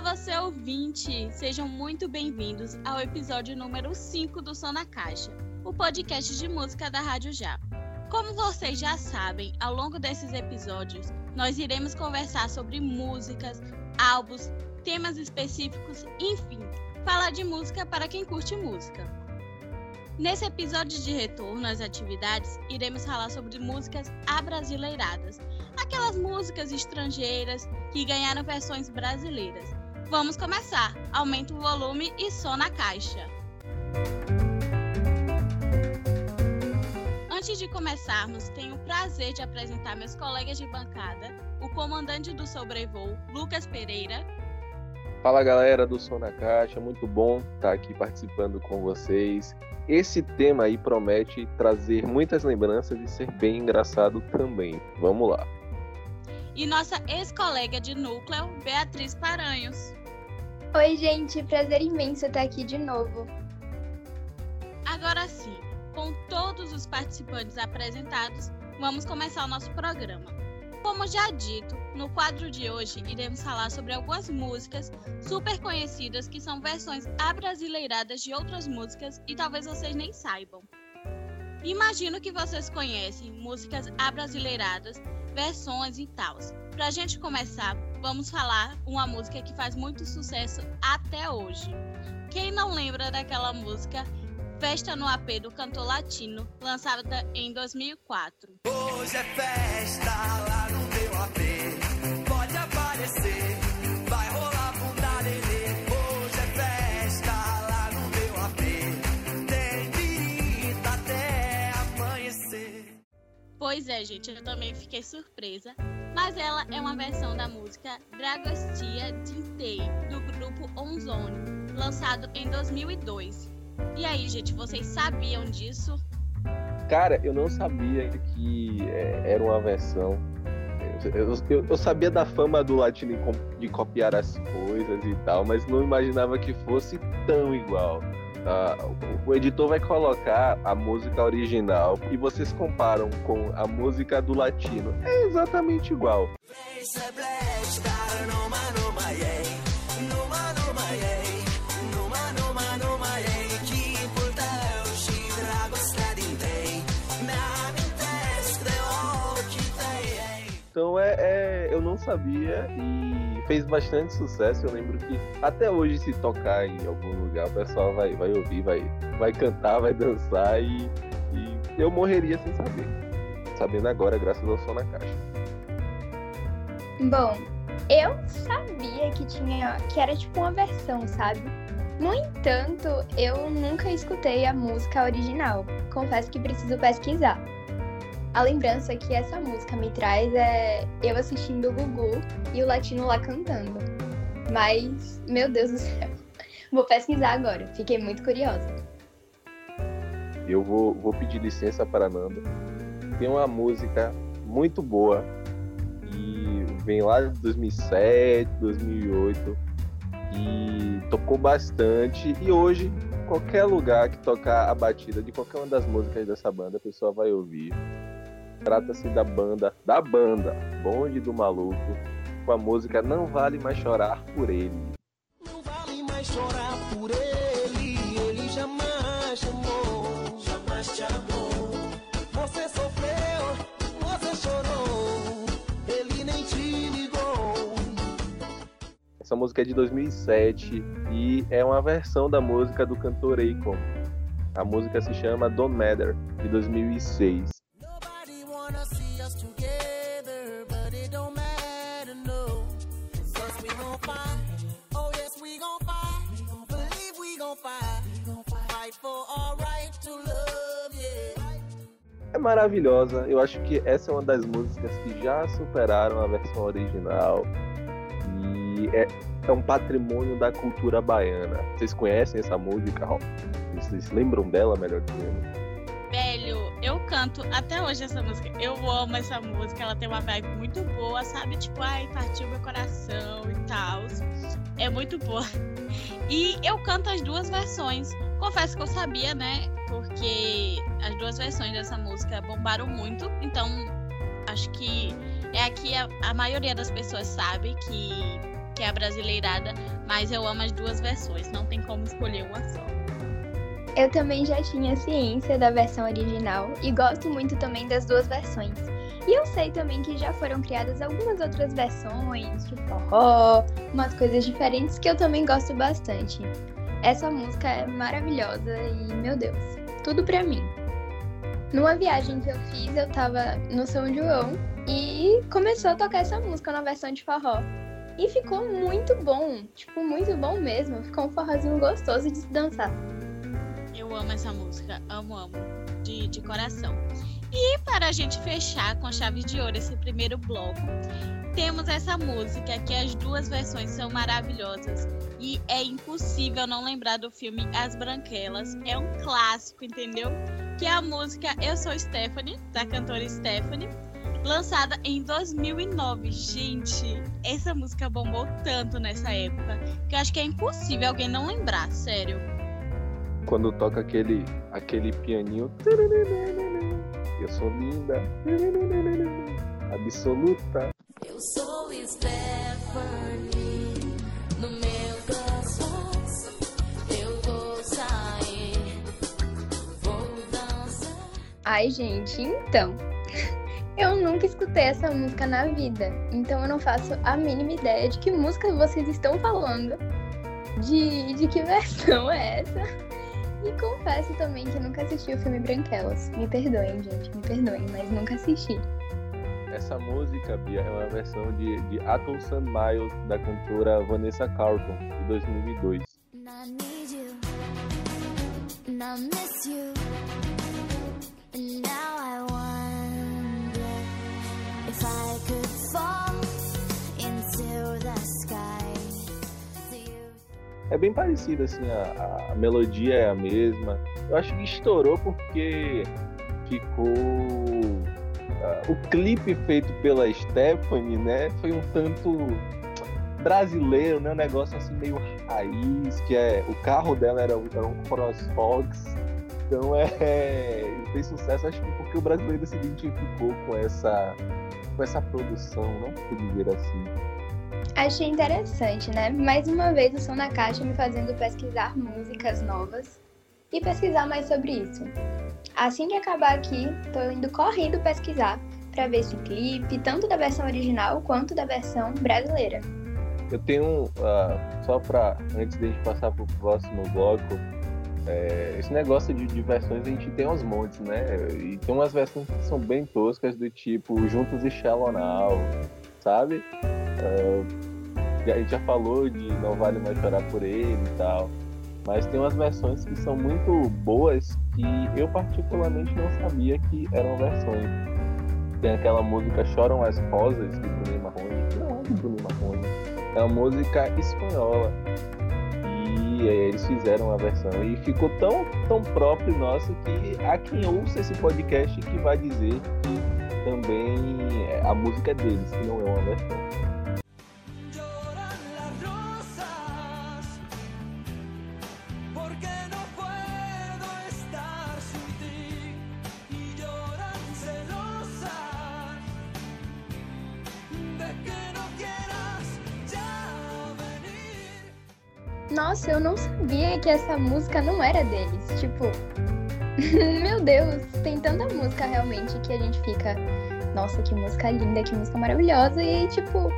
Olá, você ouvinte! Sejam muito bem-vindos ao episódio número 5 do Som na Caixa, o podcast de música da Rádio Já. Como vocês já sabem, ao longo desses episódios, nós iremos conversar sobre músicas, álbuns, temas específicos, enfim, falar de música para quem curte música. Nesse episódio de retorno às atividades, iremos falar sobre músicas abrasileiradas, aquelas músicas estrangeiras que ganharam versões brasileiras. Vamos começar! Aumenta o volume e som na caixa. Antes de começarmos, tenho o prazer de apresentar meus colegas de bancada, o comandante do sobrevoo, Lucas Pereira. Fala galera do Som na Caixa, muito bom estar aqui participando com vocês. Esse tema aí promete trazer muitas lembranças e ser bem engraçado também. Vamos lá e nossa ex-colega de núcleo, Beatriz Paranhos. Oi, gente, prazer imenso estar aqui de novo. Agora sim, com todos os participantes apresentados, vamos começar o nosso programa. Como já dito, no quadro de hoje iremos falar sobre algumas músicas super conhecidas que são versões abrasileiradas de outras músicas e talvez vocês nem saibam. Imagino que vocês conhecem músicas abrasileiradas versões e tal. Pra gente começar, vamos falar uma música que faz muito sucesso até hoje. Quem não lembra daquela música Festa no AP do cantor latino, lançada em 2004? Hoje é festa lá no meu AP, Pois é, gente, eu também fiquei surpresa. Mas ela é uma versão da música Dragostia Dintei, do grupo Onzone, lançado em 2002. E aí, gente, vocês sabiam disso? Cara, eu não sabia que é, era uma versão. Eu, eu, eu, sabia da fama do latino de copiar as coisas e tal, mas não imaginava que fosse tão igual uh, o editor vai colocar a música original e vocês comparam com a música do latino. É exatamente igual. Eu não sabia e fez bastante sucesso. Eu lembro que até hoje, se tocar em algum lugar, o pessoal vai, vai ouvir, vai, vai cantar, vai dançar e, e eu morreria sem saber. Sabendo agora, graças ao som na caixa. Bom, eu sabia que tinha que era tipo uma versão, sabe? No entanto, eu nunca escutei a música original. Confesso que preciso pesquisar. A lembrança que essa música me traz é eu assistindo o Gugu e o latino lá cantando. Mas, meu Deus do céu. Vou pesquisar agora, fiquei muito curiosa. Eu vou, vou pedir licença para a Nanda. Tem uma música muito boa e vem lá de 2007, 2008 e tocou bastante. E hoje, qualquer lugar que tocar a batida de qualquer uma das músicas dessa banda, a pessoa vai ouvir. Trata-se da banda, da banda Bonde do Maluco, com a música Não Vale Mais Chorar por Ele. Não vale mais chorar por ele, ele jamais chamou, jamais te amou. Você sofreu, você chorou, ele nem te ligou. Essa música é de 2007 e é uma versão da música do cantor Akon. A música se chama Don't Matter, de 2006. É maravilhosa. Eu acho que essa é uma das músicas que já superaram a versão original. E é, é um patrimônio da cultura baiana. Vocês conhecem essa música? Vocês lembram dela, melhor dizendo? Canto até hoje essa música. Eu amo essa música. Ela tem uma vibe muito boa, sabe? Tipo, ai, partiu meu coração e tal. É muito boa. E eu canto as duas versões. Confesso que eu sabia, né? Porque as duas versões dessa música bombaram muito. Então, acho que é aqui a, a maioria das pessoas sabe que que é a brasileirada, mas eu amo as duas versões, não tem como escolher uma só. Eu também já tinha ciência da versão original e gosto muito também das duas versões. E eu sei também que já foram criadas algumas outras versões de forró, umas coisas diferentes que eu também gosto bastante. Essa música é maravilhosa e, meu Deus, tudo pra mim. Numa viagem que eu fiz, eu tava no São João e começou a tocar essa música na versão de forró. E ficou muito bom, tipo, muito bom mesmo. Ficou um forrozinho gostoso de se dançar. Eu amo essa música, amo, amo, de, de coração. E para a gente fechar com chave de ouro esse primeiro bloco, temos essa música que as duas versões são maravilhosas e é impossível não lembrar do filme As Branquelas. É um clássico, entendeu? Que é a música Eu Sou Stephanie, da cantora Stephanie, lançada em 2009. Gente, essa música bombou tanto nessa época que eu acho que é impossível alguém não lembrar, sério. Quando toca aquele, aquele pianinho. Eu sou linda. Absoluta. Eu sou Stephanie. No meu coração eu vou sair. Vou dançar. Ai, gente, então. Eu nunca escutei essa música na vida, então eu não faço a mínima ideia de que música vocês estão falando, de, de que versão é essa. E confesso também que nunca assisti o filme Branquelas. Me perdoem, gente, me perdoem, mas nunca assisti. Essa música, Bia, é uma versão de, de Atom Sun Miles, da cantora Vanessa Carlton, de 2002. And I É bem parecido, assim, a, a melodia é a mesma. Eu acho que estourou porque ficou. ah, o clipe feito pela Stephanie, né? Foi um tanto brasileiro, né? Um negócio assim meio raiz, que é. O carro dela era, era um CrossFox. Então é. Fez sucesso, acho que porque o brasileiro se identificou com essa. com essa produção, não por dizer assim. Achei interessante, né? Mais uma vez o som na caixa me fazendo pesquisar músicas novas e pesquisar mais sobre isso. Assim que acabar aqui, tô indo correndo pesquisar para ver esse clipe, tanto da versão original quanto da versão brasileira. Eu tenho, ah, só para antes de a gente passar pro próximo bloco, é, esse negócio de, de versões a gente tem aos montes, né? E tem umas versões que são bem toscas, do tipo Juntos e Shallow Now, sabe? Ah, a gente já falou de Não Vale Mais Chorar Por Ele e tal. Mas tem umas versões que são muito boas que eu particularmente não sabia que eram versões. Tem aquela música Choram as Rosas, de Bruno Marrone. Não é de Bruno Marrone. É uma música espanhola. E eh, eles fizeram uma versão. E ficou tão, tão próprio nosso que há quem ouça esse podcast que vai dizer que também eh, a música é deles, que não é uma versão. Nossa, eu não sabia que essa música não era deles. Tipo, meu Deus, tem tanta música realmente que a gente fica, nossa, que música linda, que música maravilhosa. E aí, tipo,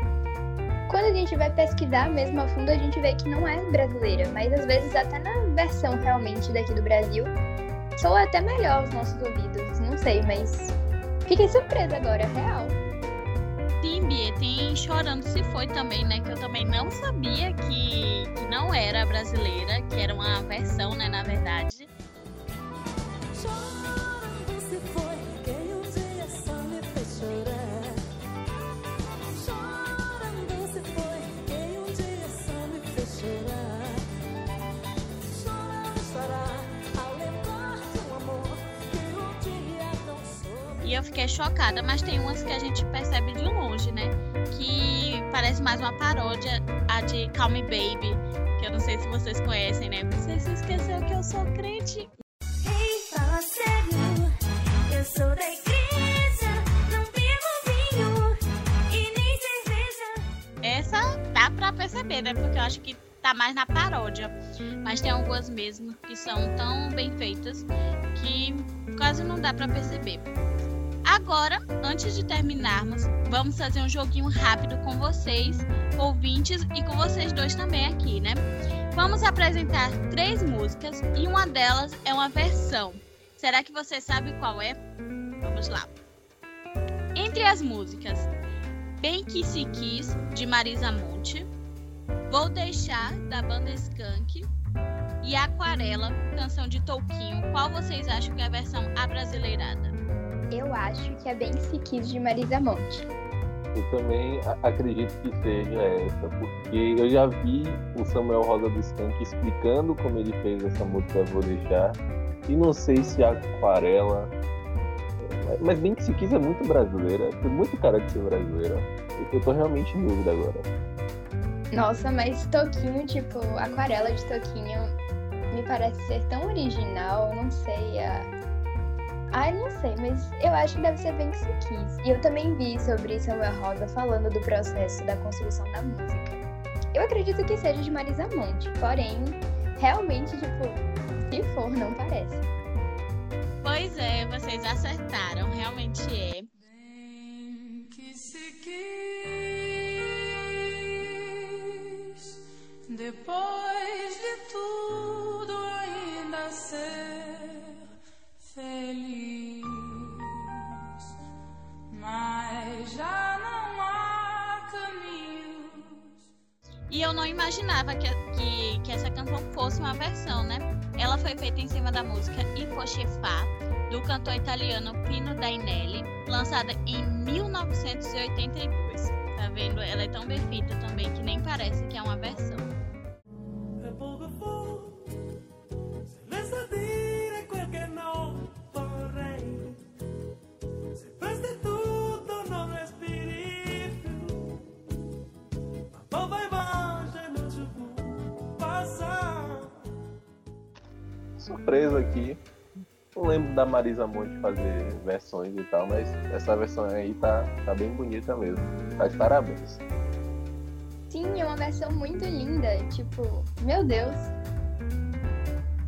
quando a gente vai pesquisar mesmo a fundo, a gente vê que não é brasileira, mas às vezes até na versão realmente daqui do Brasil, soa até melhor aos nossos ouvidos. Não sei, mas fiquei surpresa agora, real. Bia, tem Chorando Se Foi também, né? Que eu também não sabia que, que não era brasileira, que era uma versão, né, na verdade. Fiquei chocada, mas tem umas que a gente percebe de longe, né? Que parece mais uma paródia, a de Call Me Baby, que eu não sei se vocês conhecem, né? Você se esqueceu que eu sou crente. Ei, fala sério, eu sou da igreja, não bebo vinho e nem cerveja. Essa dá pra perceber perceber, né? Porque eu acho que tá mais na paródia. Mas tem algumas mesmo que são tão bem feitas que quase não dá pra perceber. Agora, antes de terminarmos, vamos fazer um joguinho rápido com vocês, ouvintes, e com vocês dois também aqui, né? Vamos apresentar três músicas e uma delas é uma versão. Será que você sabe qual é? Vamos lá. Entre as músicas Bem Que Se Quis, de Marisa Monte, Vou Deixar, da banda Skank, e Aquarela, canção de Touquinho, qual vocês acham que é a versão abrasileirada? Eu acho que é Bem Se Quis de Marisa Monte. Eu também acredito que seja essa, porque eu já vi o Samuel Rosa do Skank explicando como ele fez essa música Vou Deixar, e não sei se a Aquarela. é, Mas bem que se quis é muito brasileira, tem muito cara de ser brasileira. Eu tô realmente em dúvida agora. Nossa, mas Toquinho, tipo, Aquarela de Toquinho me parece ser tão original, não sei. A... Ai, não sei, mas eu acho que deve ser bem que se quis. E eu também vi sobre Samuel Rosa falando do processo da construção da música. Eu acredito que seja de Marisa Monte, porém, realmente, tipo, se for, não parece. Pois é, vocês acertaram, realmente é. Bem que se quis, depois de tudo E eu não imaginava que, que, que essa canção fosse uma versão, né? Ela foi feita em cima da música I Fosse Fa, do cantor italiano Pino Dainelli, lançada em 1982. Tá vendo? Ela é tão bem feita também que nem parece que é uma versão. Surpresa aqui. Não lembro da Marisa Monte fazer versões e tal, mas essa versão aí tá, tá bem bonita mesmo. Tá de parabéns. Sim, é uma versão muito linda, tipo, meu Deus.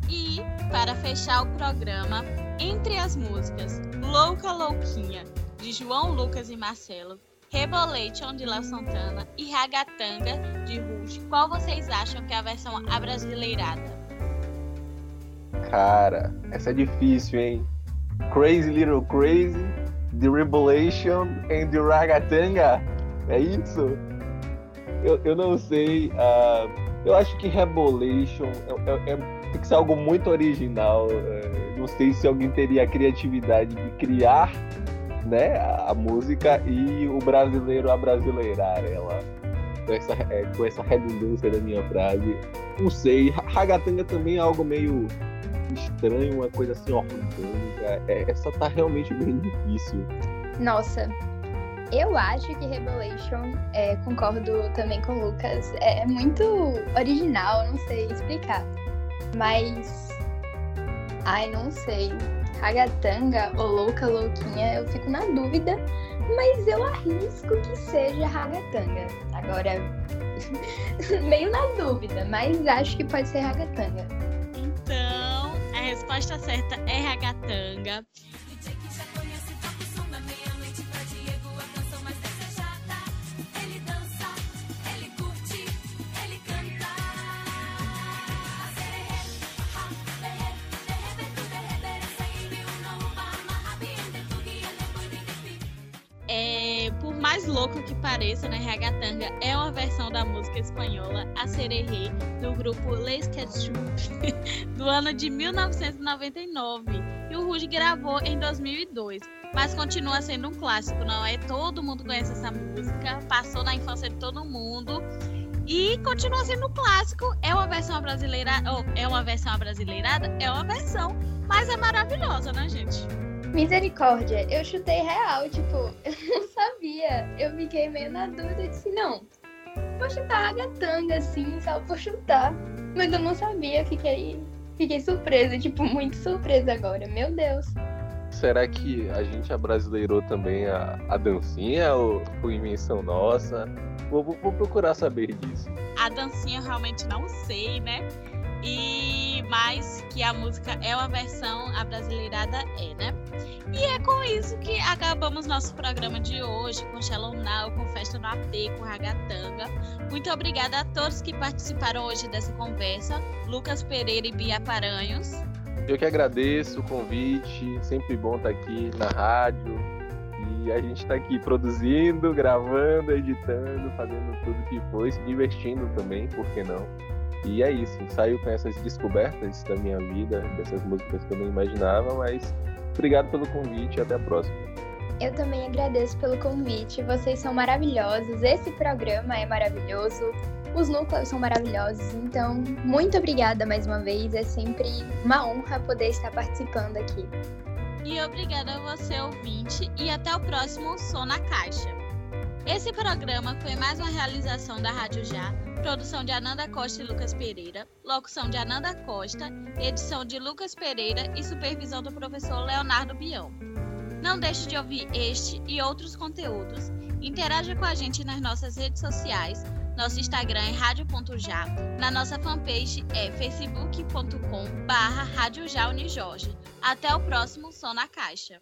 E, para fechar o programa, entre as músicas Louca Louquinha, de João Lucas e Marcelo, Rebolation, de La Santana e Ragatanga, de Ruge, qual vocês acham que é a versão abrasileirada? Cara, essa é difícil, hein? Crazy Little Crazy, The Revelation and The Ragatanga. É isso? Eu, eu não sei. ah, eu acho que Rebolation é, é- é- tem que ser algo muito original. é, não sei se alguém teria a criatividade de criar né, a, a música e o brasileiro abrasileirar ela. Com essa, é, com essa redundância da minha frase. Não sei. Ra- Ragatanga também é algo meio estranho, uma coisa assim orgânica. É, essa tá realmente bem difícil. Nossa, eu acho que Revelation, é, concordo também com o Lucas, é muito original, não sei explicar. Mas. Ai, não sei. Ragatanga ou Louca Louquinha, eu fico na dúvida, mas eu arrisco que seja Ragatanga. Agora, meio na dúvida, mas acho que pode ser Ragatanga. Então, resposta certa é Ragatanga. Mais louco que pareça, né, Ragatanga é uma versão da música espanhola A Sererê, do grupo Les Ketchup, do ano de 1999. E o Ruge gravou em 2002, mas continua sendo um clássico, não é? Todo mundo conhece essa música, passou na infância de todo mundo. E continua sendo um clássico. É uma versão brasileira, ou é uma versão brasileirada? É uma versão, mas é maravilhosa, né, gente? Misericórdia, eu chutei real, tipo, eu não sabia. Eu fiquei meio na dúvida e disse, não, vou chutar Ragatanga, assim, só por chutar. Mas eu não sabia, fiquei, fiquei surpresa, tipo, muito surpresa agora, meu Deus. será que a gente abrasileirou também a, a dancinha ou foi invenção nossa? Vou, vou, vou procurar saber disso. A dancinha eu realmente não sei, né? E mais que a música é uma versão, a brasileirada é, né? E é com isso que acabamos nosso programa de hoje, com Shallow Now, com Festa no AP, com Ragatanga. Muito obrigada a todos que participaram hoje dessa conversa. Lucas Pereira e Bia Paranhos. Eu que agradeço o convite, sempre bom estar aqui na rádio. E a gente está aqui produzindo, gravando, editando, fazendo tudo que foi, se divertindo também, por que não? E é isso, saio com essas descobertas da minha vida, dessas músicas que eu não imaginava, mas obrigado pelo convite e até a próxima. Eu também agradeço pelo convite. Vocês são maravilhosos. Esse programa é maravilhoso. Os núcleos são maravilhosos. Então, muito obrigada mais uma vez. É sempre uma honra poder estar participando aqui. E obrigada a você, ouvinte, e até o próximo Som na Caixa. Esse programa foi mais uma realização da Rádio Já, produção de Ananda Costa e Lucas Pereira, locução de Ananda Costa, edição de Lucas Pereira e supervisão do professor Leonardo Bião. Não deixe de ouvir este e outros conteúdos. Interaja com a gente nas nossas redes sociais. Nosso Instagram é rádio.já. Na nossa fanpage é facebook.com barra Até o próximo Som na Caixa.